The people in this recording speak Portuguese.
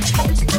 choice.